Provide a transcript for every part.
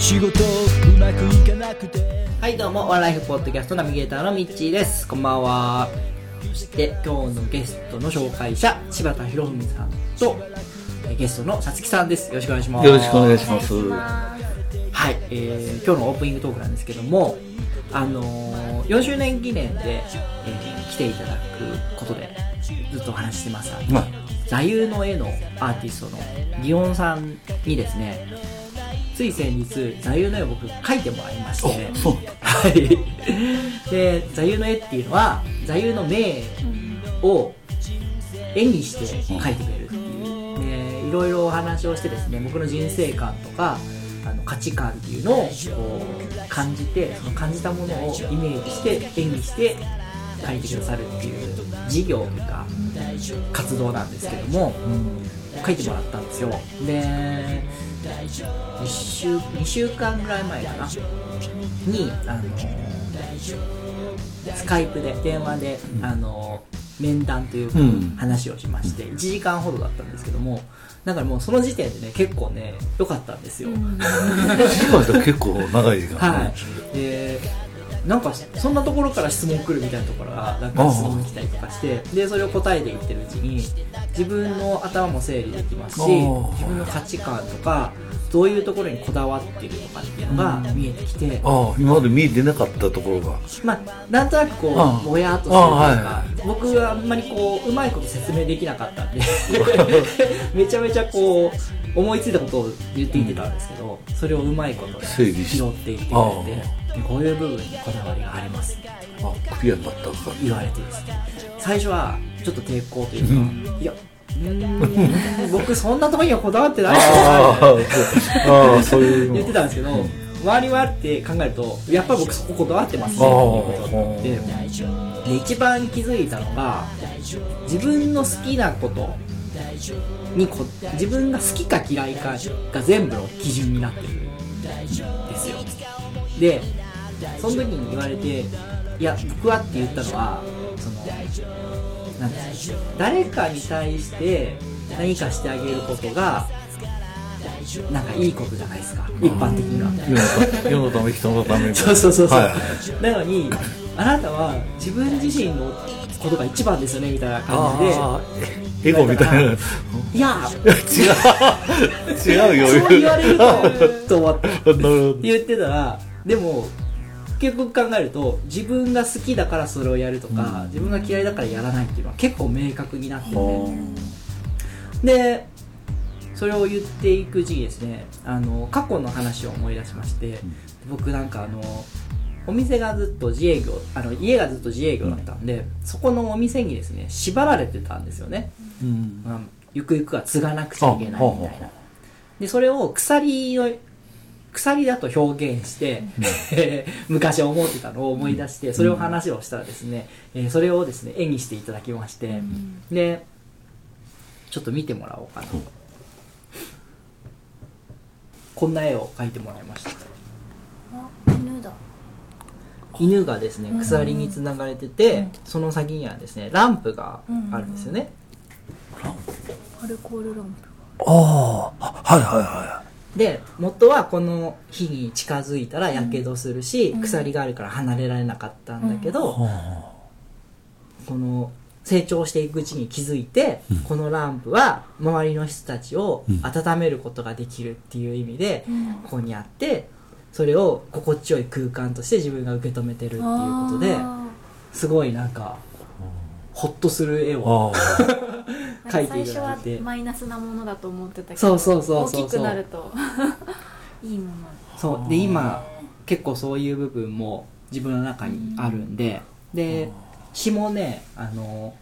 仕事うまくいかなくて。はいどうもワンライフポッドキャストナビゲーターのミッチーです。こんばんは。そして今日のゲストの紹介者柴田博文さんとえゲストのさつきさんです。よろしくお願いします。よろしくお願いします。はい、えー今日のオープニングトークなんですけども、あのー4周年記念で、えー来ていただくことでずっとお話ししてます、まあ座右の絵のアーティストの祇園さんにですねつい先日座右の絵を僕描いてもらいましておそうはい。で座右の絵っていうのは座右の銘を絵にして描いてくれるっていう。でいろいろお話をしてですね僕の人生観とかあの価値観っていうのをこう感じてその感じたものをイメージして絵にして描いてくださるっていう事業とか活動なんですけども、書いてもらったんですよ。で1週2週間ぐらい前かな？にあのスカイプで電話で、あの面談というかうん。話をしまして、1時間ほどだったんですけどもだからもうその時点でね結構ね良かったんですよ、時間って結構長い時間、はい。でなんかそんなところから質問来るみたいなところからなんか質問来たりとかしてでそれを答えていってるうちに自分の頭も整理できますし自分の価値観とかどういうところにこだわってるのかっていうのが見えてきて、ああ今まで見えてなかったところが。まあ、なんとなくこうぼやっとするというかは僕はあんまりこううまいこと説明できなかったんで めちゃめちゃこう思いついたことを言っていってたんですけどそれをうまいこと整理し拾っていってくれてでこういう部分にこだわりがあります。あクリアになったか言われてですね最初はちょっと抵抗というか、いやうーん僕そんなところにはこだわってない。あそう。いうの。言ってたんですけど、周りはって考えるとやっぱり僕そここだわってます。ねっていうことになってで一番気づいたのが自分の好きなことにこ自分が好きか嫌いかが全部の基準になってるんですよ。でその時に言われていや僕はって言ったのはそのなん誰かに対して何かしてあげることがなんかいいことじゃないですか一般的には。世のため人のため そうそうそうそう、はいはいなのにあなたは自分自身のことが一番ですよねみたいな感じで。エゴみたいな。違ういや。違う。よ。そう言われるとと思って。言ってたらでも結局考えると自分が好きだからそれをやるとか、自分が嫌いだからやらないっていうのは結構明確になっててでそれを言っていくうちにですね。あの過去の話を思い出しまして、僕なんかあのお店がずっと自営業あの家がずっと自営業だったんで、そこのお店にですね縛られてたんですよね、うん。まあ、ゆくゆくは継がなくちゃいけないみたいな。でそれを鎖の鎖だと表現して、昔思ってたのを思い出してそれを話をしたらですね、えーそれをですね絵にしていただきまして、でちょっと見てもらおうかな、こんな絵を描いてもらいました。犬だ。犬がですね鎖につながれてて、その先にはですねランプがあるんですよね、アルコールランプああはいはいはで元はこの火に近づいたらやけどするし、鎖があるから離れられなかったんだけど、いはこの成長していくうちに気づいて、このランプは周りの人たちを温めることができるっていう意味で、ここにあってそれを心地よい空間として自分が受け止めてるっていうことであすごいなんかホッとする絵あを 描いてい最初はただいて。マイナスなものだと思ってたけどそうそうそうそう大きくなると。いいものそう。で今結構そういう部分も自分の中にあるんでで詩もねあの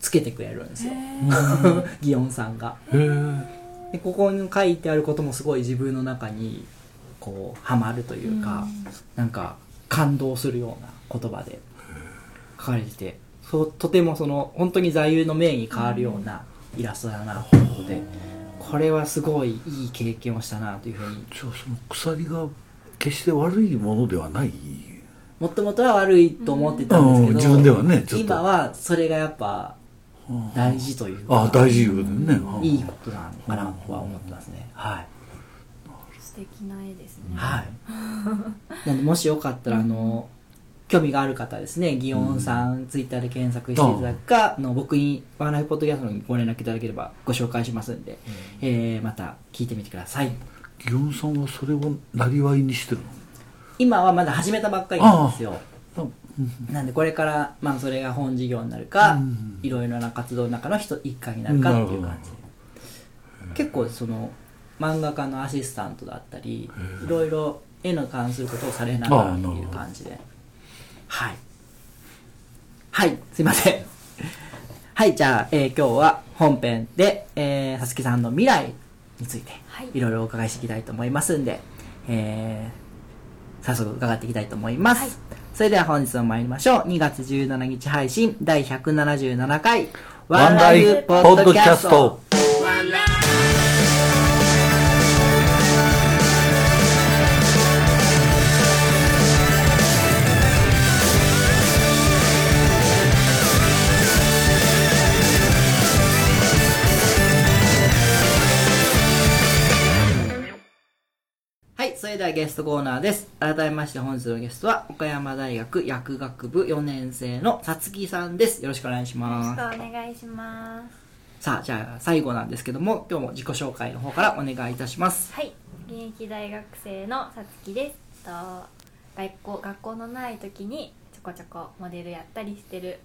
つけてくれるんですよ。祇園さんが。でここに書いてあることもすごい自分の中にこうハマるというか、なんか感動するような言葉で書かれててとてもその本当に座右の銘に変わるようなイラストだなということで、これはすごいいい経験をしたなというふうに。じゃあその鎖が決して悪いものではない？もともとは悪いと思ってたんですけど、うん自分ではねちょっと。今はそれがやっぱ大事というか、ああ大事よね。いいことなのかなとは思ってますね、はい。素敵な絵ですね。はい。なんで、もしよかったら、あの、興味がある方はですね、ギオンさん、ツイッターで検索していただくか、あの僕に、ワンライフポッドキャストにご連絡いただければご紹介しますんで、えー、また聞いてみてください。ギオンさんはそれをなりわいにしてる今はまだ始めたばっかりなんですよ。のなんで、これから、まあ、それが本事業になるか、うん。いろいろな活動の中の一一環になるかっていう感じ。で。結構、その、漫画家のアシスタントだったり、いろいろ絵の関することをされながらっていう感じで。はい。はい、すいません。はい、じゃあ、えー今日は本編で、えー、さつきさんの未来について、はいいろいろお伺いしていきたいと思いますんで、えー、早速伺っていきたいと思います。はいそれでは本日も参りましょう。2月17日配信第177回ワンライフポッドキャストれではゲストコーナーです。改めまして本日のゲストは、岡山大学薬学部4年生のさつきさんです。よろしくお願いしよろます。しくお願いしますさあ、じゃあ最後なんですけども、今日も自己紹介の方からお願いいたします。はい現役大学生のさつきですと学校学校のない時にちょこちょこモデルやったりしてる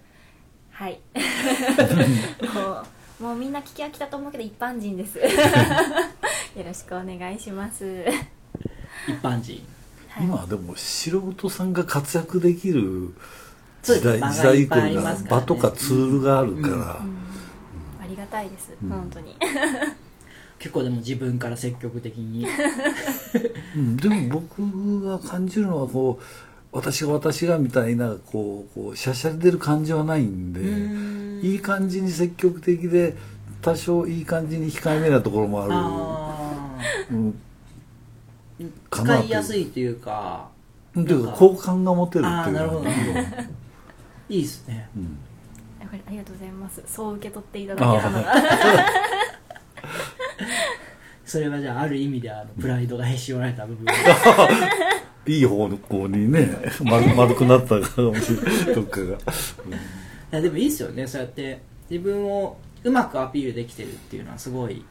はい もうもうみんな聞き飽きたと思うけど一般人です よろしくお願いします一般人。はい。今はでも素人さんが活躍できる時代時代以降いありますからね。が場とかツールがあるから、うんありがたいです、うん。本当に。結構でも自分から積極的に。うん。でも僕が感じるのはこう私が私がみたいなこうこうしゃしゃり出る感じはないんでいい感じに積極的で多少いい感じに控えめなところもある。あうん使いやすいというか、で好感が持てるっていうなるほど。ねいいですね。うん。やっぱりありがとうございます。そう受け取っていただけたのが。それはじゃあある意味であのプライドがへし折られた部分。いい方向にね丸丸くなったかもしれない。どっかが、いやでもいいですよね。そうやって自分をうまくアピールできてるっていうのはすごい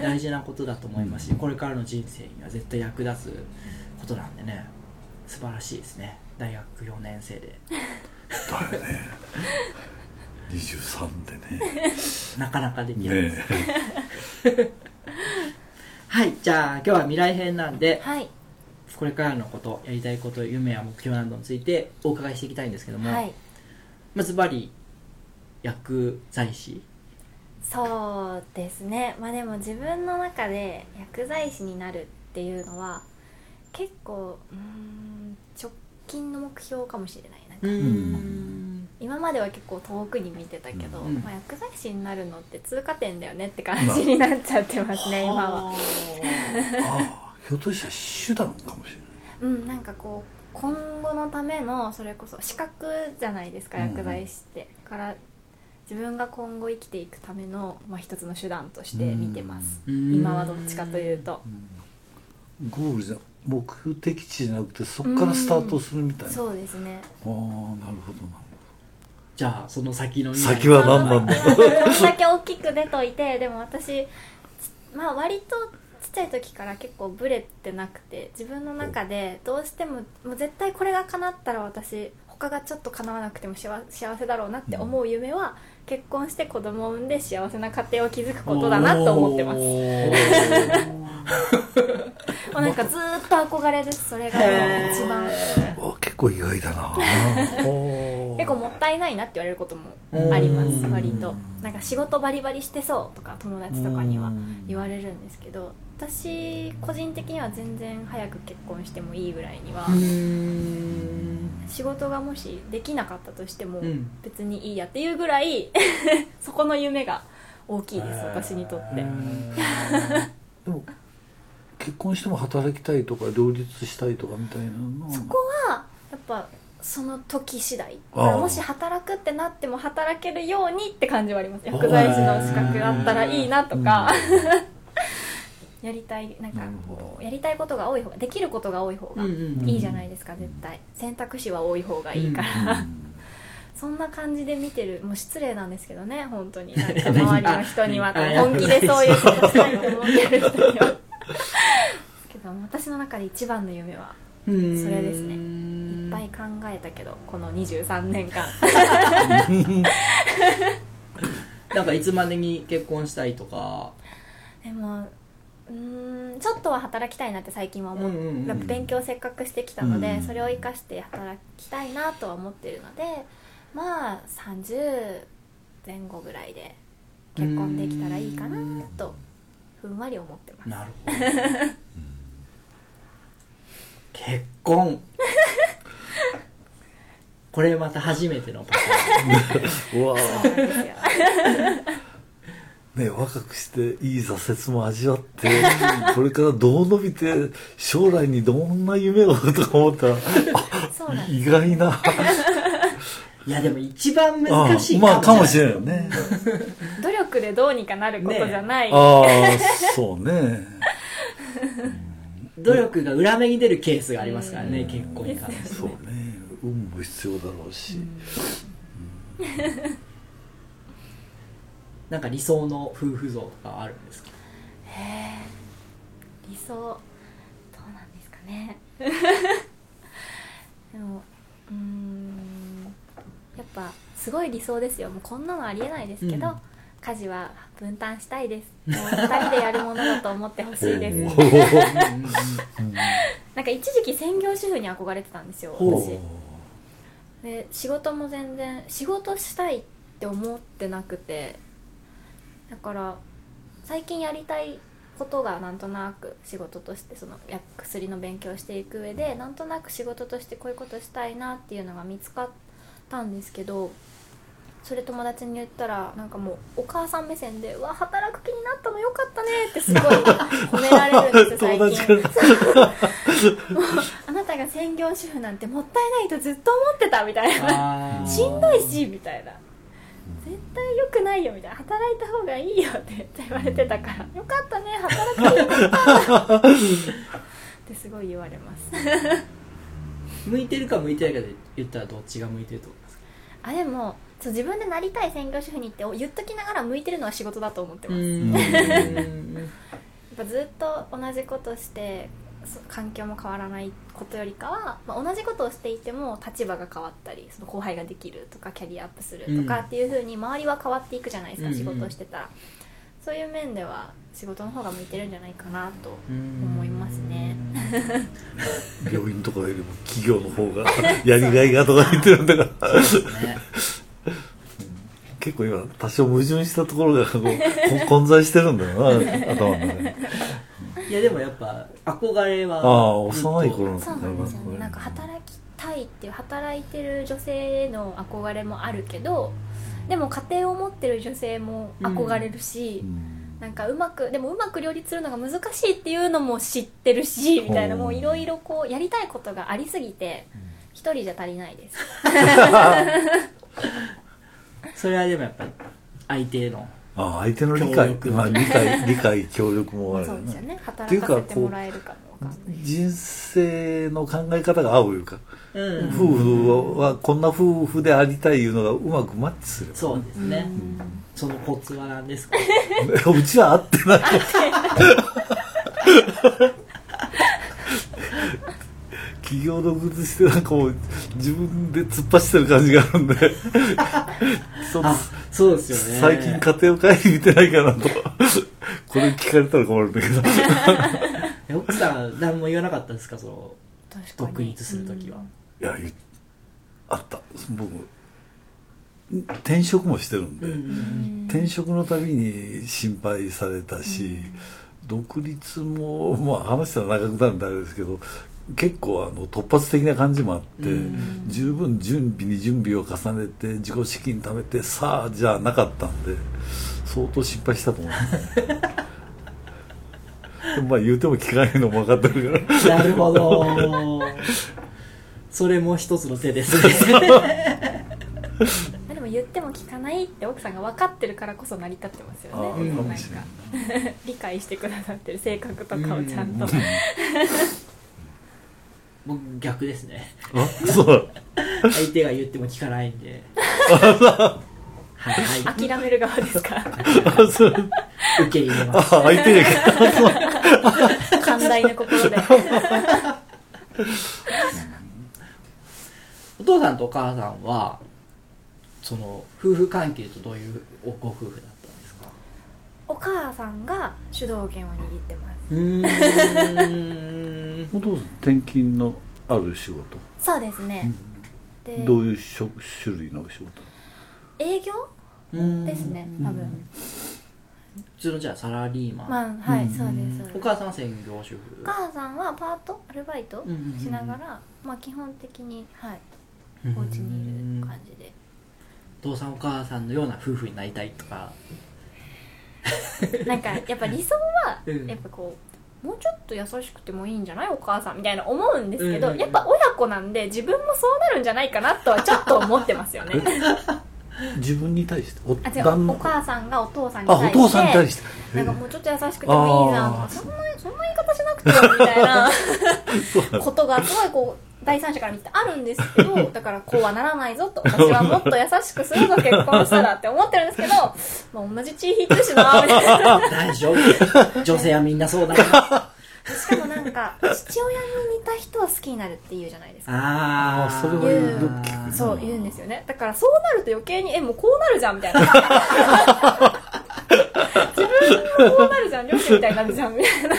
大事なことだと思いますしこれからの人生には絶対役立つことなんでね。素晴らしいですね。大学4年生で。だよね。23でね。なかなかできない、ね はいじゃあ今日は未来編なんではい。これからのことやりたいこと夢や目標などについてお伺いしていきたいんですけども、はい。まずバリ薬剤師そうですね。まあでも自分の中で薬剤師になるっていうのは結構うーん直近の目標かもしれない。なんかん。今までは結構遠くに見てたけど、うんまあ、薬剤師になるのって通過点だよねって感じになっちゃってますね今は。ああひょっとしたら手段かもしれない。うんなんかこう今後のためのそれこそ資格じゃないですかうん。薬剤師って、から自分が今後生きていくための、まあ、一つの手段として見てます、うん。今はどっちかというと、ゴールじゃ目的地じゃなくてそこからスタートするみたいな、あそうですね。あなるほどなじゃあその先の先は何なんだ？それだけ大きく出といてでも私まあ割とちっちゃい時から結構ブレてなくて自分の中でどうしてももう絶対これが叶ったら私他がちょっと叶わなくても幸幸せだろうなって思う夢は、結婚して子供を産んで幸せな家庭を築くことだなと思ってます。もうなんかずーっと憧れです。それが一番。あ結構意外だな。結構もったいないなって言われることもあります割と。なんか仕事バリバリしてそうとか友達とかには言われるんですけど私個人的には全然早く結婚してもいいぐらいには仕事がもしできなかったとしてもうん。別にいいやっていうぐらい そこの夢が大きいです私にとって。でも結婚しても働きたいとか両立したいとかみたいなそこはやっぱその時次第。もし働くってなっても働けるようにって感じはあります。薬剤師の資格あったらいいなとかやりたいなんかこうやりたいことが多い方ができることが多い方がいいじゃないですか絶対。選択肢は多い方がいいから、そんな感じで見てるもう失礼なんですけどね本当に。なんか周りの人にはあ本気でそういうことしたいと思ってる人には。けど私の中で一番の夢はそれですね。いっぱい考えたけどこの23年間。なんかいつまでに結婚したいとか。でもうーんちょっとは働きたいなって最近は思う,、うんうんうん勉強せっかくしてきたので、うんそれを生かして働きたいなとは思ってるのでまあ30前後ぐらいで結婚できたらいいかなとふんわり思ってます。なるほど。結婚。これまた初めてのパターン。うわね若くしていい挫折も味わって これからどう伸びて将来にどんな夢をとか思ったら意外な。いやでも一番あ難しいまあかもしれいないよね。努力でどうにかなることじゃない、ああそうね。努力が裏目に出るケースがありますからね結婚に関して。そうね。運も必要だろうし、なんか理想の夫婦像とかあるんですか？理想どうなんですかね。でもうーんやっぱすごい理想ですよ。もうこんなのありえないですけど、うん。家事は分担したいです。もう2人でやるものだと思ってほしいです。なんか一時期専業主婦に憧れてたんですよ私。で仕事も全然仕事したいって思ってなくてだから最近やりたいことがなんとなく仕事としてその薬薬の勉強をしていく上でなんとなく仕事としてこういうことしたいなっていうのが見つかったんですけどそれ友達に言ったらなんかもうお母さん目線で「うわ働く気になったのよかったね」ってすごい褒められるんですよ最友近 あなたが専業主婦なんてもったいないとずっと思ってたみたいな。しんどいしみたいな。絶対良くないよみたいな働いた方がいいよってめっちゃ言われてたから。よかったね。働くてよかった。ってすごい言われます。向いてるか向いてないかで言ったらどっちが向いてると思いますか？あでもそう自分でなりたい専業主婦にって言っときながら向いてるのは仕事だと思ってます。やっぱずっと同じことしてそ環境も変わらないことよりかは、まあ、同じことをしていても立場が変わったりその後輩ができるとかキャリアアップするとかうん。っていうふうに周りは変わっていくじゃないですか、うんうん。仕事をしてたらそういう面では仕事の方が向いてるんじゃないかなとうん思いますね。病院とかよりも企業の方が やりがいがとか言ってるんだから。ね。結構今多少矛盾したところがこうこ混在してるんだよな頭の中でいやでもやっぱ憧れはああ幼い頃のそうなんですよね。なんか働きたいっていう働いてる女性への憧れもあるけどでも家庭を持ってる女性も憧れるし、うん。なんかうまくでもうまく両立するのが難しいっていうのも知ってるしみたいなもういろいろこうやりたいことがありすぎて一人じゃ足りないです。それはでもやっぱり相手のああ相手の理協解力まあ理解 理解協力もあるよね。そうか働かせてもらえるかもわかんない人生の考え方が合ういうか、うん。夫婦はこんな夫婦でありたいいうのがうまくマッチするそうですね。そのコツは何ですか？うちは合ってない 企業独立してなんかもう自分で突っ走ってる感じがあるんで。そそうですよね。最近家庭を顧みてないかなと。これ聞かれたら困るんだけど。え奥さん何も言わなかったんですか？その独立する時は。いやいあった。僕転職もしてるんで、転職のたびに心配されたし、独立もまあ話したら長くなるんであれですけど結構あの突発的な感じもあって、十分準備に準備を重ねて自己資金貯めてさあじゃなかったんで相当失敗したと思います まあ言うても聞かないのも分かってるから。なるほど。それも一つの手ですね。でも言っても聞かないって奥さんが分かってるからこそ成り立ってますよね。なんか。もしれない理解してくださってる性格とかをちゃんと僕逆ですね。あそう。相手が言っても聞かないんで。はいはい。諦める側ですか？あそう。受け入れます。あ相手で寛大な心で。お父さんとお母さんはその夫婦関係とどういうご夫婦だったんですか？お母さんが主導権を握ってます。うーんお父さん転勤のある仕事。そうですね、でどういう職種類の仕事？営業？ですね多分、普通のじゃあサラリーマン、まあはい、そうですそうです。お母さんは専業主婦。お母さんはパートアルバイトうんうんうん。しながら、まあ基本的にはいお家にいる感じで。お父さんお母さんのような夫婦になりたいとか。なんかやっぱ理想はうん。やっぱこうもうちょっと優しくてもいいんじゃない？お母さんみたいな思うんですけど、うんうんやっぱ親子なんで自分もそうなるんじゃないかなとはちょっと思ってますよね。自分に対して？おあ違うお母さんがお父さんに対してあお父さんに対して。なんかもうちょっと優しくてもいいじゃんとあーかそんなそんな言い方しなくてもみたいな そうことがすごいこう第三者から見てあるんですけど だからこうはならないぞと私はもっと優しくするぞ結婚したらって思ってるんですけど、まあ、同じ血引いてるしなみたいな。大丈夫女性はみんなそうだからしかもなんか父親に似た人は好きになるって言うじゃないですか。ああそれは言うそう言うんですよね。だからそうなると余計にえもうこうなるじゃんみたいな。自分もこうなるじゃん。両親みたいになるじゃんみたいな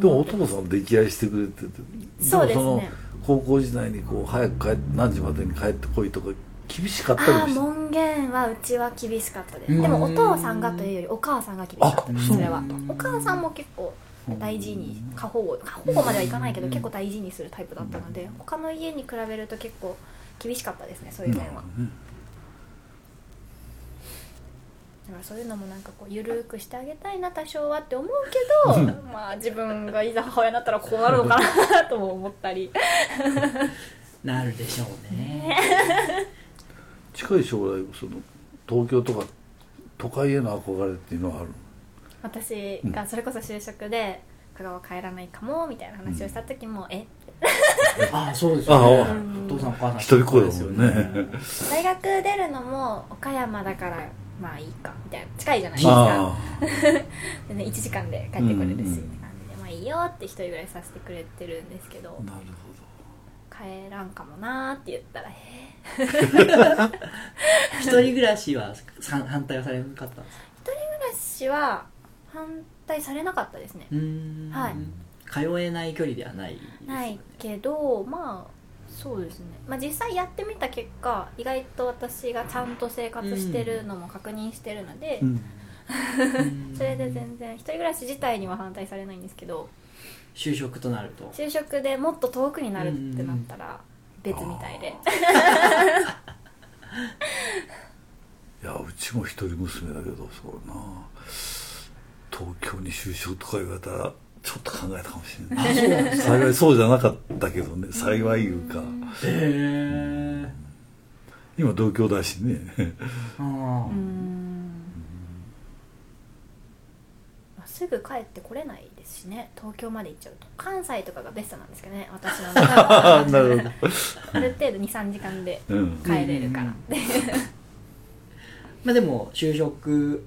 でもお父さん溺愛してくれてて。そうですね。高校時代にこう早く帰何時までに帰ってこいとか厳しかったりして門限はうちは厳しかったです。うん。でもお父さんがというよりお母さんが厳しかったですあそれは。うんお母さんも結構大事に過保護過保護まではいかないけど結構大事にするタイプだったので他の家に比べると結構厳しかったですねそういう面はだからそういうのもなんかこうゆるくしてあげたいな多少はって思うけどまあ自分がいざ母親になったらこうなるのかなとも思ったり。なるでしょうね。近い将来その東京とか都会への憧れっていうのはある私がそれこそ就職で香川帰らないかもみたいな話をした時も、え？ああそうですよね。あお父さんお母さん一人っ子だもんね。そうですよ大学出るのも岡山だからまあいいかみたいな近いじゃないですか。あ で、ね、1時間で帰ってくれるし、うんうんって感じでまあいいよって一人暮らしさせてくれてるんですけどあなる帰らんかもなーって言ったらへ 一人暮らしはさ反対はされなかったんですか？え暮らしは反対されなかったですね。はい。通えない距離ではないね。ないけどまあそうですね、まあ、実際やってみた結果意外と私がちゃんと生活してるのも確認してるので、うん。それで全然一人暮らし自体には反対されないんですけど就職となると。就職でもっと遠くになるってなったら別みたいで。いやうちも一人娘だけどそうな。東京に就職とか言われたらちょっと考えたかもしれない。幸いそうじゃなかったけどね幸いいうか。へえ今同郷だしね。あうあすぐ帰ってこれないですしね。東京まで行っちゃうと。関西とかがベストなんですけどね私の なるほど。ある程度23時間でうん。帰れるから。でまあでも就職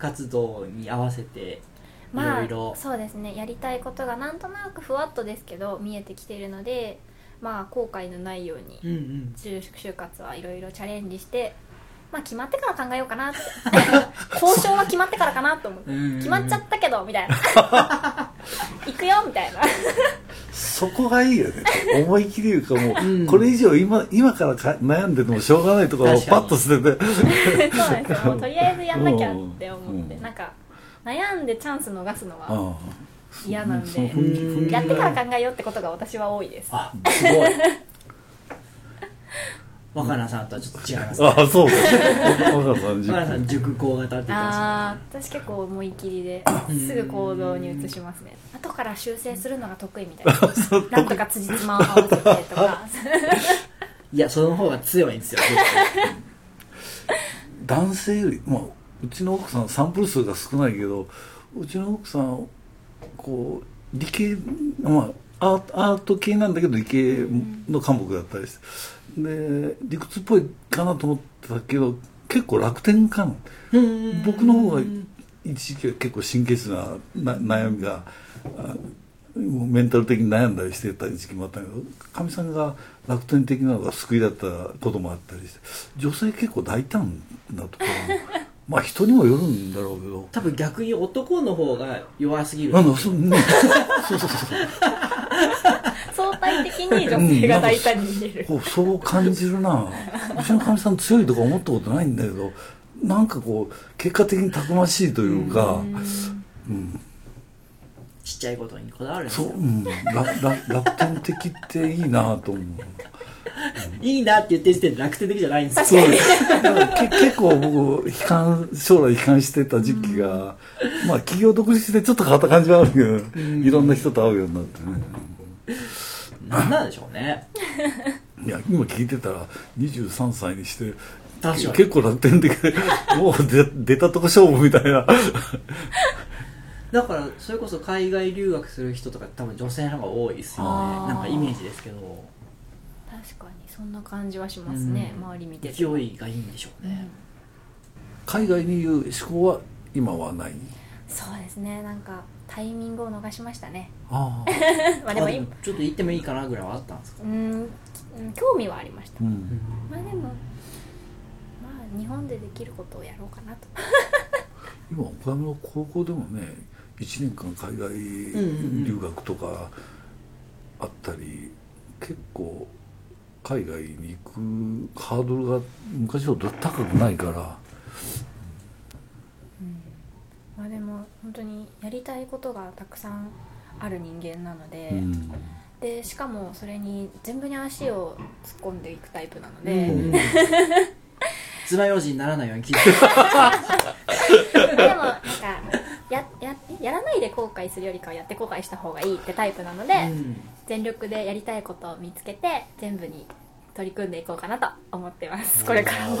活動に合わせていまあろいろそうですね。やりたいことがなんとなくふわっとですけど見えてきているのでまあ後悔のないようにうんうん。就就活はいろいろチャレンジしてまあ決まってから考えようかなって。交渉は決まってからかなと思って。決まっちゃったけどみたいな。行くよみたいな。そそこがいいよね。思い切りいうかもう、うん。これ以上今今からか悩んでてもしょうがないところをパッと捨てて。そうなんです。よもうとりあえずやんなきゃって思って、うん。なんか悩んでチャンス逃すのは嫌なんそのでやってから考えようってことが私は多いです。あすごい。若菜さんとはちょっと違いますね。ああそうだ 若菜さん熟考型って言ってまああ私結構思い切りですぐ行動に移しますね。後から修正するのが得意みたいな。なんとか辻褄を合わせてとか。いやその方が強いんですよ男性より、まあ、うちの奥さんサンプル数が少ないけどうちの奥さんこう理系まあアート系なんだけど理系の科目だったりして。で理屈っぽいかなと思ってたけど結構楽天家な。の僕の方が一時期は結構神経質なな悩みがあもうメンタル的に悩んだりしてた時期もあったけどかみさんが楽天的なのが救いだったこともあったりして女性結構大胆なところもまあ人にもよるんだろうけど。多分逆に男の方が弱すぎる。なんだそ,、ね、そうそうそうそう。相対的に女性が大胆に見える。こうそう感じるな。うちのかみさん強いとか思ったことないんだけどなんかこう結果的にたくましいというか、うん。ちっちゃいことにこだわるんですそう、ようん、楽天的っていいなと思う いいなって言ってる時点で楽天的じゃないんです。よそう 結構僕悲観将来悲観してた時期が、まあ企業独立してちょっと変わった感じはあるけど、いろんな人と会うようになってね。なんなんでしょうね。いや今聞いてたら23歳にして確かに。結構楽天的でもう出出たとこ勝負みたいな。だからそれこそ海外留学する人とか多分女性の方が多いですよね。なんかイメージですけど確かにそんな感じはしますね、うん。周り見てて。勢いがいいんでしょうね、海外に言う思考は今はない？そうですねなんかタイミングを逃しましたね。ああ。まあでもちょっと行ってもいいかなぐらいはあったんですか？うーんうん興味はありました、うん。まあでもまあ日本でできることをやろうかなと。今岡山の高校でもね1年間海外留学とかあったり、結構海外に行くハードルが昔ほど高くないから。まあでも本当にやりたいことがたくさんある人間なので、うん。でしかもそれに全部に足を突っ込んでいくタイプなのうで、ん。爪楊枝にならないように聞いて。でもなんかやややらないで後悔するよりかはやって後悔した方がいいってタイプなので、うん。全力でやりたいことを見つけて全部に取り組んでいこうかなと思ってます。これからも。う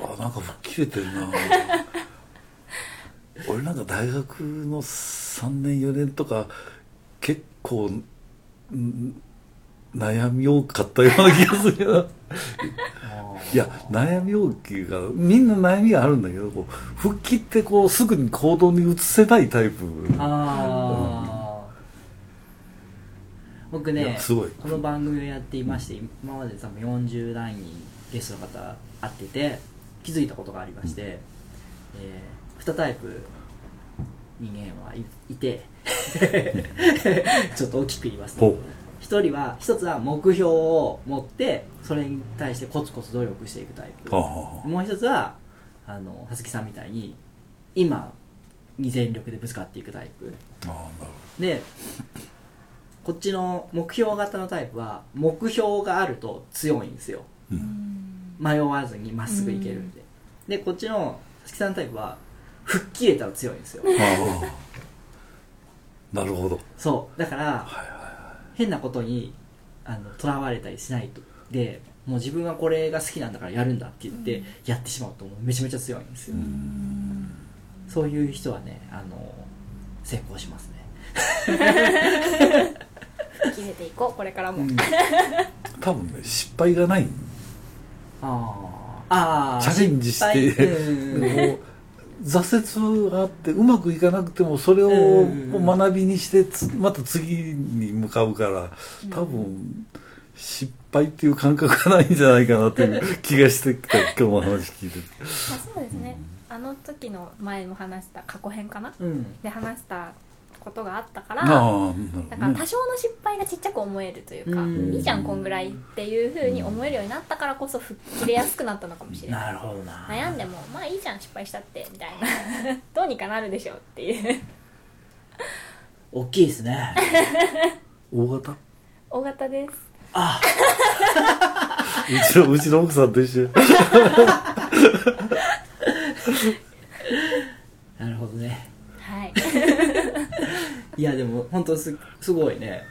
わなんか吹っ切れてるな。俺なんか大学の3年4年とか結構ん悩み多かったような気がするよいや悩み大きいからみんな悩みがあるんだけどこう復帰ってこうすぐに行動に移せないタイプ。ああ、うん、僕ねすごい。この番組をやっていまして、うん、今まで多分40代にゲストの方会ってて気づいたことがありまして、うん、えー、2タイプ人間はいて ちょっと大きく言いますと、ね、一人は一つは目標を持ってそれに対してコツコツ努力していくタイプもう一つはあの葉月さんみたいに今に全力でぶつかっていくタイプ。でこっちの目標型のタイプは目標があると強いんですよ、うん、迷わずにまっすぐいけるんで、うん、でこっちの佐々木さんタイプは吹っ切れたら強いんですよ。なるほど。そう。だから、はい。変なことにあのとらわれたりしないと。でもう自分はこれが好きなんだからやるんだって言ってやってしまうともう。めちゃめちゃ強いんですよ。そういう人はねあの成功しますね。決めていこうこれからも、多分ね失敗がない。あー。あーチャレンジして失敗。うん。もう挫折があってうまくいかなくてもそれをうん学びにしてつまた次に向かうから多分失敗っていう感覚がないんじゃないかなっていう 気がしてきた今日も話聞いてて。まあ、そうですね。あの時の前も話した過去編かな？うん。で話したことがあったからだから多少の失敗がちっちゃく思えるというか、うん。いいじゃんこんぐらいっていうふうに思えるようになったからこそ吹っ切れやすくなったのかもしれない。なるほどな。悩んでもまあいいじゃん失敗したってみたいな。どうにかなるでしょうっていう。大きいですね。大型？う大型です。あ。ちのうちの奥さんと一緒。や なるほどね。はいいやでも本当すすごいね、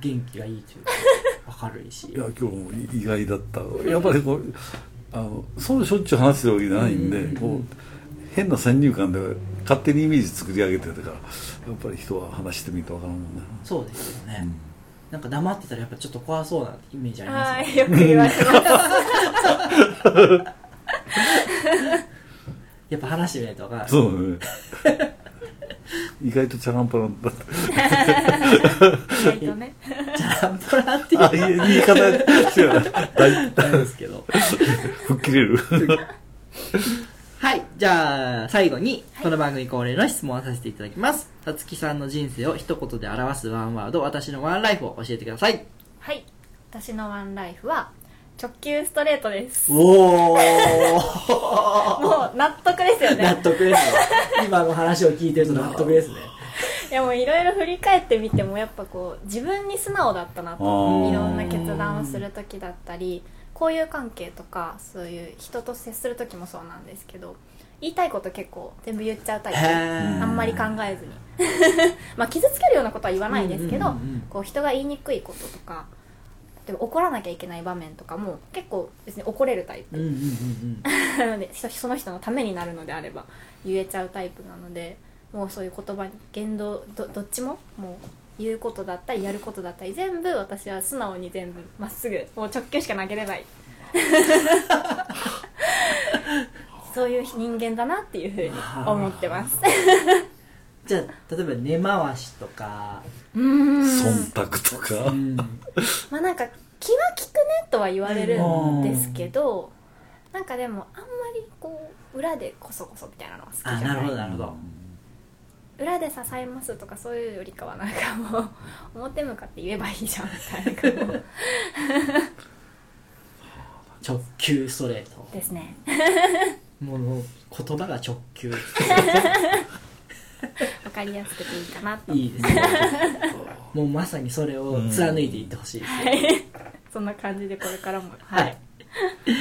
元気がいいというか 明るいし。いや今日も意外だった。やっぱりこうあのそうしょっちゅう話してるわけじゃないんで、うんうんうん。こう変な先入観で勝手にイメージ作り上げてたからやっぱり人は話してみると分からんもんねそうですよね、なんか黙ってたらやっぱちょっと怖そうなイメージありますねはいよく言われますやっぱ話してみないと分からないそうね意外とチャランポランだった。意外とね。チャランポランってあいや言い方違う。な大言ったんですけど。吹っ切れる。はいじゃあ最後にこの番組恒例の質問をさせていただきます。さつきさんの人生を一言で表すワンワード私のワンライフを教えてください。はい。私のワンライフは直球ストレートです。お もおう納得ですよ納ね得ですね今の話を聞いてると 納得ですね。いやもういろいろ振り返ってみてもやっぱこう自分に素直だったなと。いろんな決断をする時だったり交友関係とかそういう人と接する時もそうなんですけど言いたいこと結構全部言っちゃうタイプ。へあんまり考えずに。まあ傷つけるようなことは言わないですけど、こう人が言いにくいこととか例えば怒らなきゃいけない場面とかも結構別に怒れるタイプ。なの でそその人のためになるのであれば言えちゃうタイプなのでもうそういう言葉に言動どどっちももう言うことだったりやることだったり全部私は素直に全部まっすぐもう直球しか投げれない。そういう人間だなっていうふうに思ってます じゃあ例えば根回しとか。うーん。忖度とか。うん。まあなんか気は利くねとは言われるんですけどなんかでもあんまりこう裏でこそこそみたいなのは好きじゃない。あなるほどなるほど。裏で支えますとかそういうよりかはなんかもう表向かって言えばいいじゃんみたいな。直球ストレートですねもう言葉が直球 わかりやすくていいかなと。いいですね。もうまさにそれを貫いていってほしいです。よ、そんな感じでこれからも。はい、あり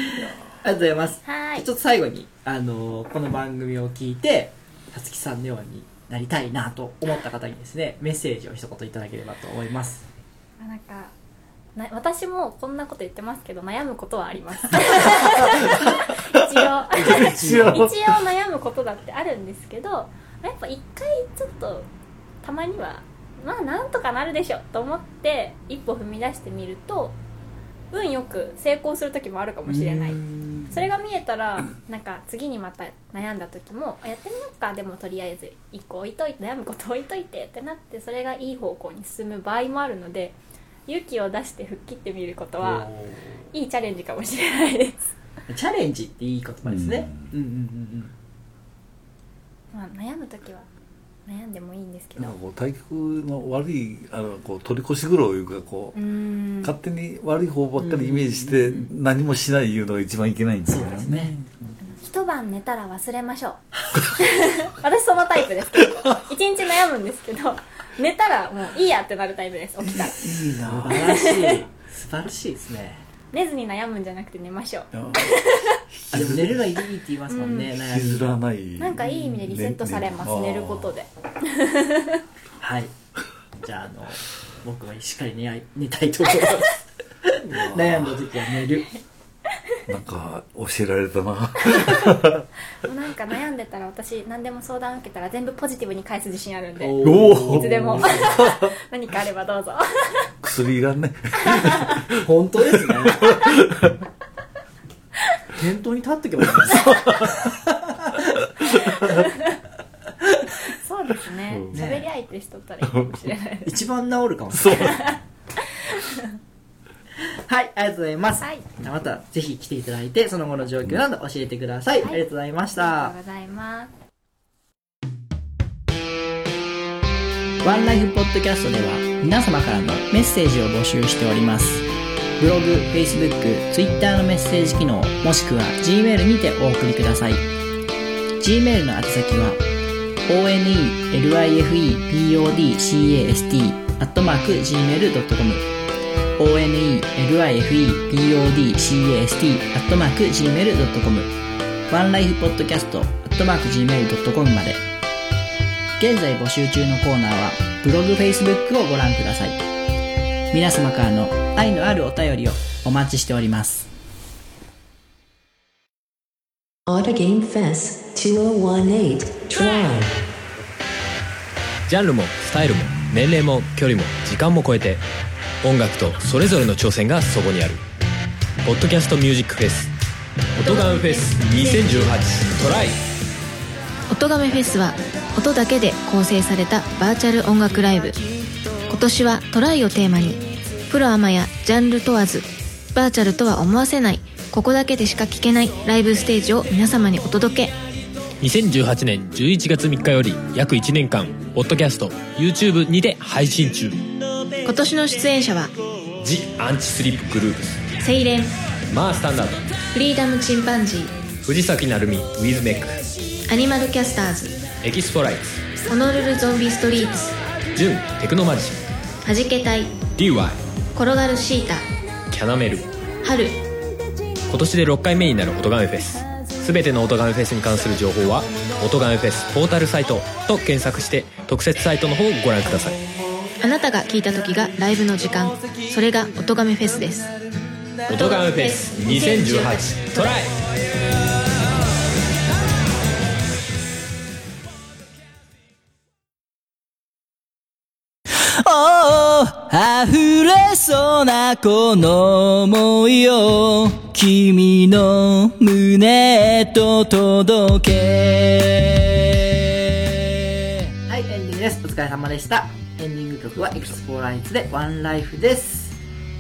がとうございます。はい。ちょっと最後に、あのーこの番組を聞いてたつきさんのようになりたいなと思った方にですねメッセージを一言いただければと思います。あなんかな私もこんなこと言ってますけど悩むことはあります。一応。一応。一応悩むことだってあるんですけどやっぱ一回ちょっとたまにはまあなんとかなるでしょと思って一歩踏み出してみると運よく成功する時もあるかもしれない。それが見えたらなんか次にまた悩んだ時もあやってみようかでもとりあえず一個置いといて悩むこと置いといてってなってそれがいい方向に進む場合もあるので勇気を出して吹っ切ってみることはおいいチャレンジかもしれないです、ーチャレンジっていい言葉ですね。うんうんうんまあ、悩む時は悩んでもいいんですけど。なんかこう対局の悪いあのこう取り越し苦労いうかこう、勝手に悪い方ばっかりイメージして何もしないいうのが一番いけないんですよそうですね。一晩寝たら忘れましょう。私そのタイプですけど一日悩むんですけど寝たらもういいやってなるタイプです起きたら。いいな素晴らしい。素晴らしいですね。寝ずに悩むんじゃなくて寝ましょうあでも寝るのいいって言いますもんね、うん。悩み。譲らないなんかいい意味でリセットされます、寝ることで。はい。じゃああの僕はしっかり寝あい寝たいと思います。悩んだ時は寝る。なんか教えられたな。も うなんか悩んでたら私何でも相談受けたら全部ポジティブに返す自信あるんで。おおいつでも。何かあればどうぞ。薬がね。本当ですね店頭に立ってけばいいんですそうですね。うん。喋、り相手しとったらいいかもしれない一番治るかも。しれないはいありがとうございます、はいじゃあまたぜひ来ていただいてその後の状況など教えてください、はい。ありがとうございましあたりがとうございます。ワンライフポッドキャストでは皆様からのメッセージを募集しておりますブログ、Facebook、Twitter のメッセージ機能もしくは Gmail にてお送りください Gmail の宛先は onelifepodcast アットマーク gmail.com onelifepodcast アットマーク gmail.com ワンライフポッドキャストアットマーク gmail.com まで現在募集中のコーナーはブログ、Facebook をご覧ください皆様からの愛のあるお便りをお待ちしております。Auto Game Fest 2018 Try ジャンルもスタイルも年齢も距離も時間も超えて音楽とそれぞれの挑戦がそこにある「ポッドキャストミュージックフェス」「音ガンフェス2018トライ」音亀フェスは音だけで構成されたバーチャル音楽ライブ今年はトライをテーマにプロアマやジャンル問わずバーチャルとは思わせないここだけでしか聴けないライブステージを皆様にお届け。2018年11月3日より約1年間ポッドキャスト YouTube にて配信中。今年の出演者は「ジ・アンチスリップグループス。セイレン」マースタンダード。フリーダムチンパンジー藤崎鳴海ウィズメック。アニマルキャスターズエキスポライツ。ホノルルゾンビストリートスジュンテクノマジシはじけたい。ン DY 転がるシータ。キャナメル。春。今年で6回目になる音ガメフェス。全ての音ガメフェスに関する情報は「音ガメフェスポータルサイト」と検索して特設サイトの方をご覧ください。あなたが聴いた時がライブの時間。それが音亀フェスです。音ガメフェス2018トライ！おー溢れそうなこの想いを君の胸へと届けはい、エンディングです。お疲れ様でした。エンディング曲はエクスポーライツでワンライフです。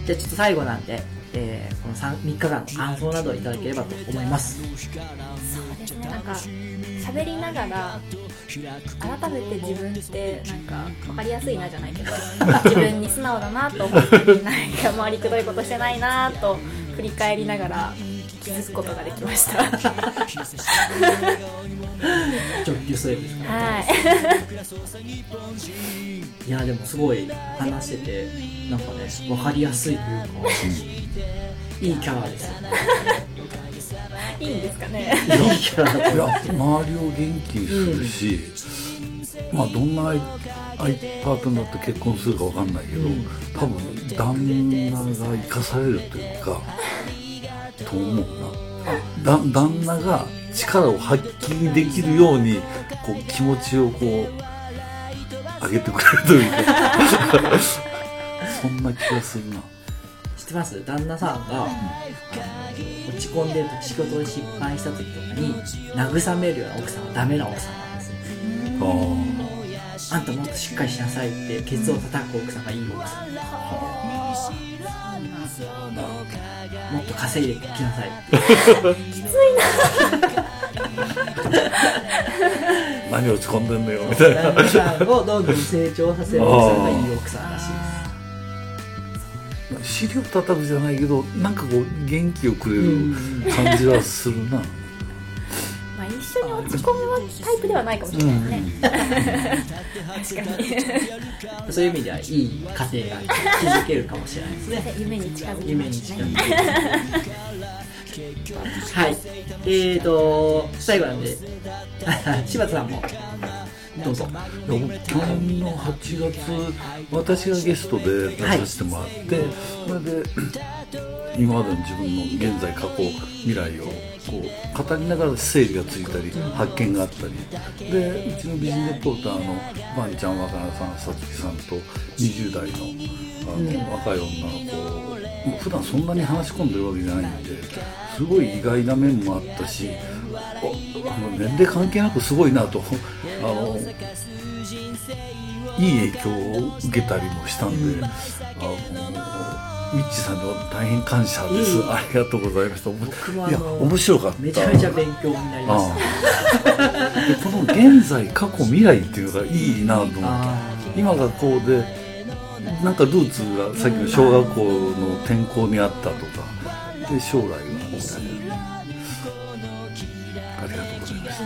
じゃあちょっと最後なんで、えー、この 3, 3日間の感想などをいただければと思います。そうですねなんか喋りながら改めて自分ってなんか分かりやすいなじゃないけど 自分に素直だなと思ってなんか回りくどいことしてないなと振り返りながら気づくことができました。直球ストレートですか。はいいや、でもすごい話してて、なんかね、わかりやすいというか、いいキャラですよね。いいんですかねいいキャラ。だといや周りを元気にするし、まあどんなパートになって結婚するかわかんないけど、多分旦那が生かされるというかと思うな。だ旦那が力を発揮できるようにこう気持ちをこう上げてくれるというか。そんな気がするな。知ってます？旦那さんが、あの落ち込んでる時仕事で失敗した時とかに慰めるような奥さんはダメな奥さんなんですよ。ああんたもっとしっかりしなさいってケツを叩く奥さんがいい奥さんもっと稼いできなさい。あ何落ち込んでんのよみたいな。旦那さんをどんどん成長させる。奥さんがいい奥さんらしいです。尻を叩くじゃないけどなんかこう元気をくれる感じはするな、緒に落ち込むタイプではないかもしれないですね、確かに。そういう意味ではいい家庭が築けるかもしれないですね。夢に近づき夢ますね。に近づけるはい。えーと最後なんで。柴田さんもどうぞ。いや僕去年の8月私がゲストで出させてもらって、それで今までの自分の現在過去未来をこう語りながら整理がついたり発見があったりでうちの美人レポーターのバンちゃん若菜さんさつきさんと20代のあの若い女の子をもう普段そんなに話し込んでるわけじゃないんですごい意外な面もあったしおあの年齢関係なくすごいなと あのいい影響を受けたりもしたんで、あのミッチさんには大変感謝です、ありがとうございました。僕もいや面白かった。めちゃめちゃ勉強になりました。この現在過去未来っていうのがいいなと思って。あ今学校でなんかルーツがさっきの小学校の転校にあったとか。で将来はみたいなありがとうございまし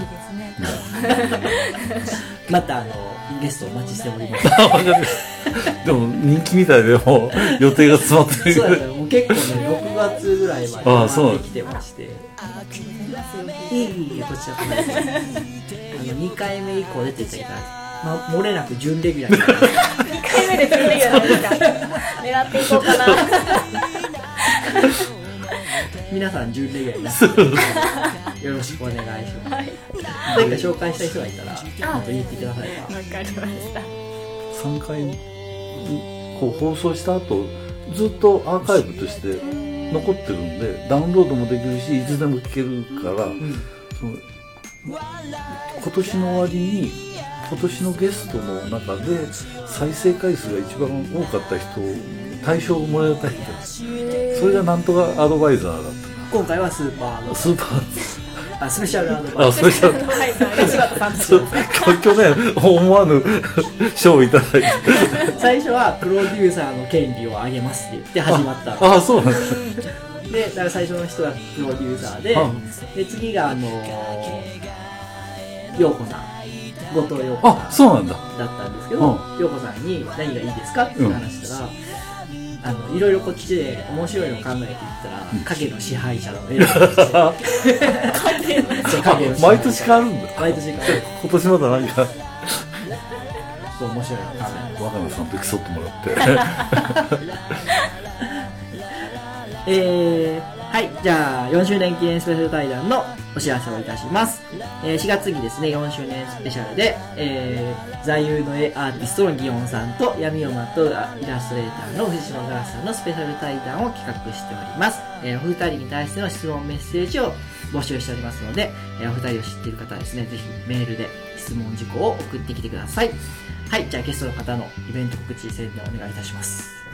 た。またあのゲストお待ちしておりま す。でも人気みたいでもう予定が詰まってそうだねるもう結構ね6月ぐらいまでああそう。てまして。いいこちらこそ。あの2回目以降出ていただいた。ら、まあ、漏れなく準レギュラーに。なります1回目で準レギュラーですか？狙っていこうかな皆さん準レギュラーになってよろしくお願いします、誰か紹介したい人がいたら本当言ってください。ばわかりました。3回こう放送した後ずっとアーカイブとして残ってるんでダウンロードもできるしいつでも聴けるから、その今年の終わりに今年のゲストの中で再生回数が一番多かった人大賞をもらえた人ですそれがなんとかアドバイザーだっ今回はスーパーのたスーパーあスペシャルアドバイあスペシャル。はい吉本さんそう去年思わぬ賞をいただいて最初はプロデューサーの権利をあげますって言って始まったああそうなんですね。でだから最初の人はプロデューサーであ。で次があの陽子さん。後藤陽子あそうなんだ。だったんですけど陽子さんに何がいいですかって話したら、あのいろいろこっちで面白いの考えていったら、影の支配者の絵をそう影の支配者。毎年変わるんだ。毎年変わる。今年まだなんか。そう面白い。の考え若菜さんと競ってもらって。えー、はい、じゃあ、4周年記念スペシャル対談のお知らせをいたします。えー4月にですね、4周年スペシャルで、えー、座右の絵アーティストのギオンさんと、闇夜まとうイラストレーターの藤島ガラスさんのスペシャル対談を企画しております。えー、お二人に対しての質問メッセージを募集しておりますので、えーお二人を知っている方はですね、ぜひメールで質問事項を送ってきてください。はい、じゃあゲストの方のイベント告知宣伝お願いいたします。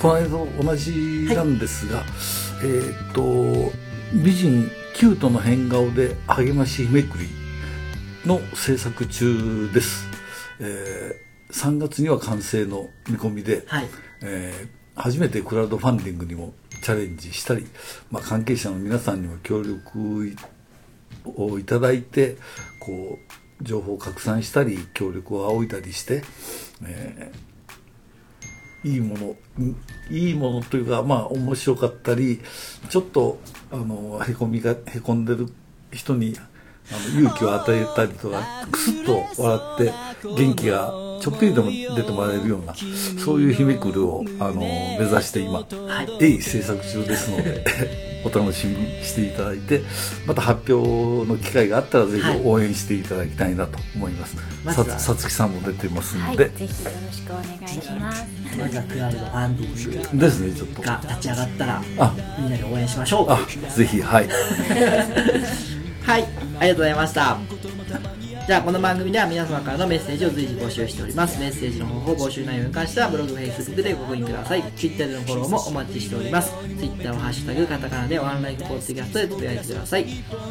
この間と同じなんですが、えーっと美人キュートの変顔で励ましめくりの制作中です、えー3月には完成の見込みで、はい。えー初めてクラウドファンディングにもチャレンジしたり、まあ、関係者の皆さんにも協力をいただいてこう情報を拡散したり協力を仰いだりして、えーいいものんいいものというかまあ面白かったりちょっとあのへこみがへこんでる人にあの勇気を与えたりとかクスッと笑って元気がちょっぴりでも出てもらえるようなそういう日めくるをあの目指して今、鋭意制作中ですのでお楽しみにしていただいてまた発表の機会があったらぜひはい。応援していただきたいなと思います、まずは。ささつきさんも出てますはいので、ぜひよろしくお願いします。まずはクラウドファンディングですねちょっとが立ち上がったらあ。みんなで応援しましょう。あぜひはい。はいありがとうございましたじゃあこの番組では皆様からのメッセージを随時募集しております。メッセージの方法募集内容に関してはブログ Facebook でご確認ください。Twitter でのフォローもお待ちしております。Twitter をハッシュタグカタカナでワンライフポッドキャストでつぶやいてください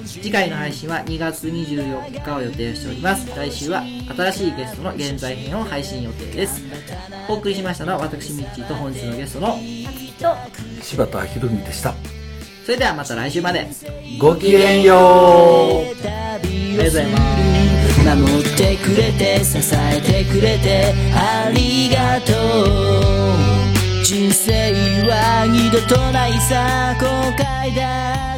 次回の配信は2月24日を予定しております。来週は新しいゲストの現在編を配信予定です。お送りしましたのは私ミッチーと本日のゲストのと柴田博美でした。それではまた来週まで。ごきげんよう。ありがとう。ございます守ってくれて支えてくれてありがとう。人生は二度とないさ後悔だ。